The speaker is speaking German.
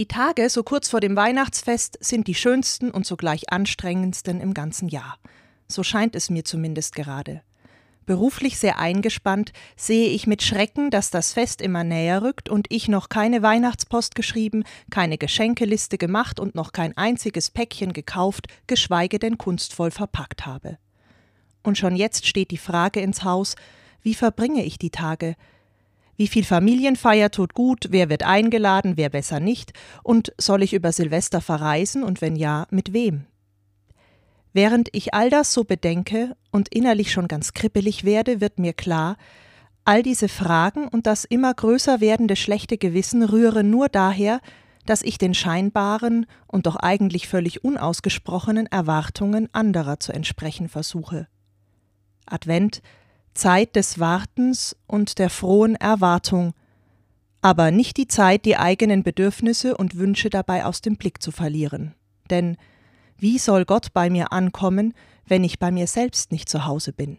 Die Tage so kurz vor dem Weihnachtsfest sind die schönsten und zugleich anstrengendsten im ganzen Jahr. So scheint es mir zumindest gerade. Beruflich sehr eingespannt, sehe ich mit Schrecken, dass das Fest immer näher rückt und ich noch keine Weihnachtspost geschrieben, keine Geschenkeliste gemacht und noch kein einziges Päckchen gekauft, geschweige denn kunstvoll verpackt habe. Und schon jetzt steht die Frage ins Haus, wie verbringe ich die Tage? Wie viel Familienfeier tut gut, wer wird eingeladen, wer besser nicht, und soll ich über Silvester verreisen und wenn ja, mit wem? Während ich all das so bedenke und innerlich schon ganz kribbelig werde, wird mir klar, all diese Fragen und das immer größer werdende schlechte Gewissen rühren nur daher, dass ich den scheinbaren und doch eigentlich völlig unausgesprochenen Erwartungen anderer zu entsprechen versuche. Advent, Zeit des Wartens und der frohen Erwartung, aber nicht die Zeit, die eigenen Bedürfnisse und Wünsche dabei aus dem Blick zu verlieren. Denn wie soll Gott bei mir ankommen, wenn ich bei mir selbst nicht zu Hause bin?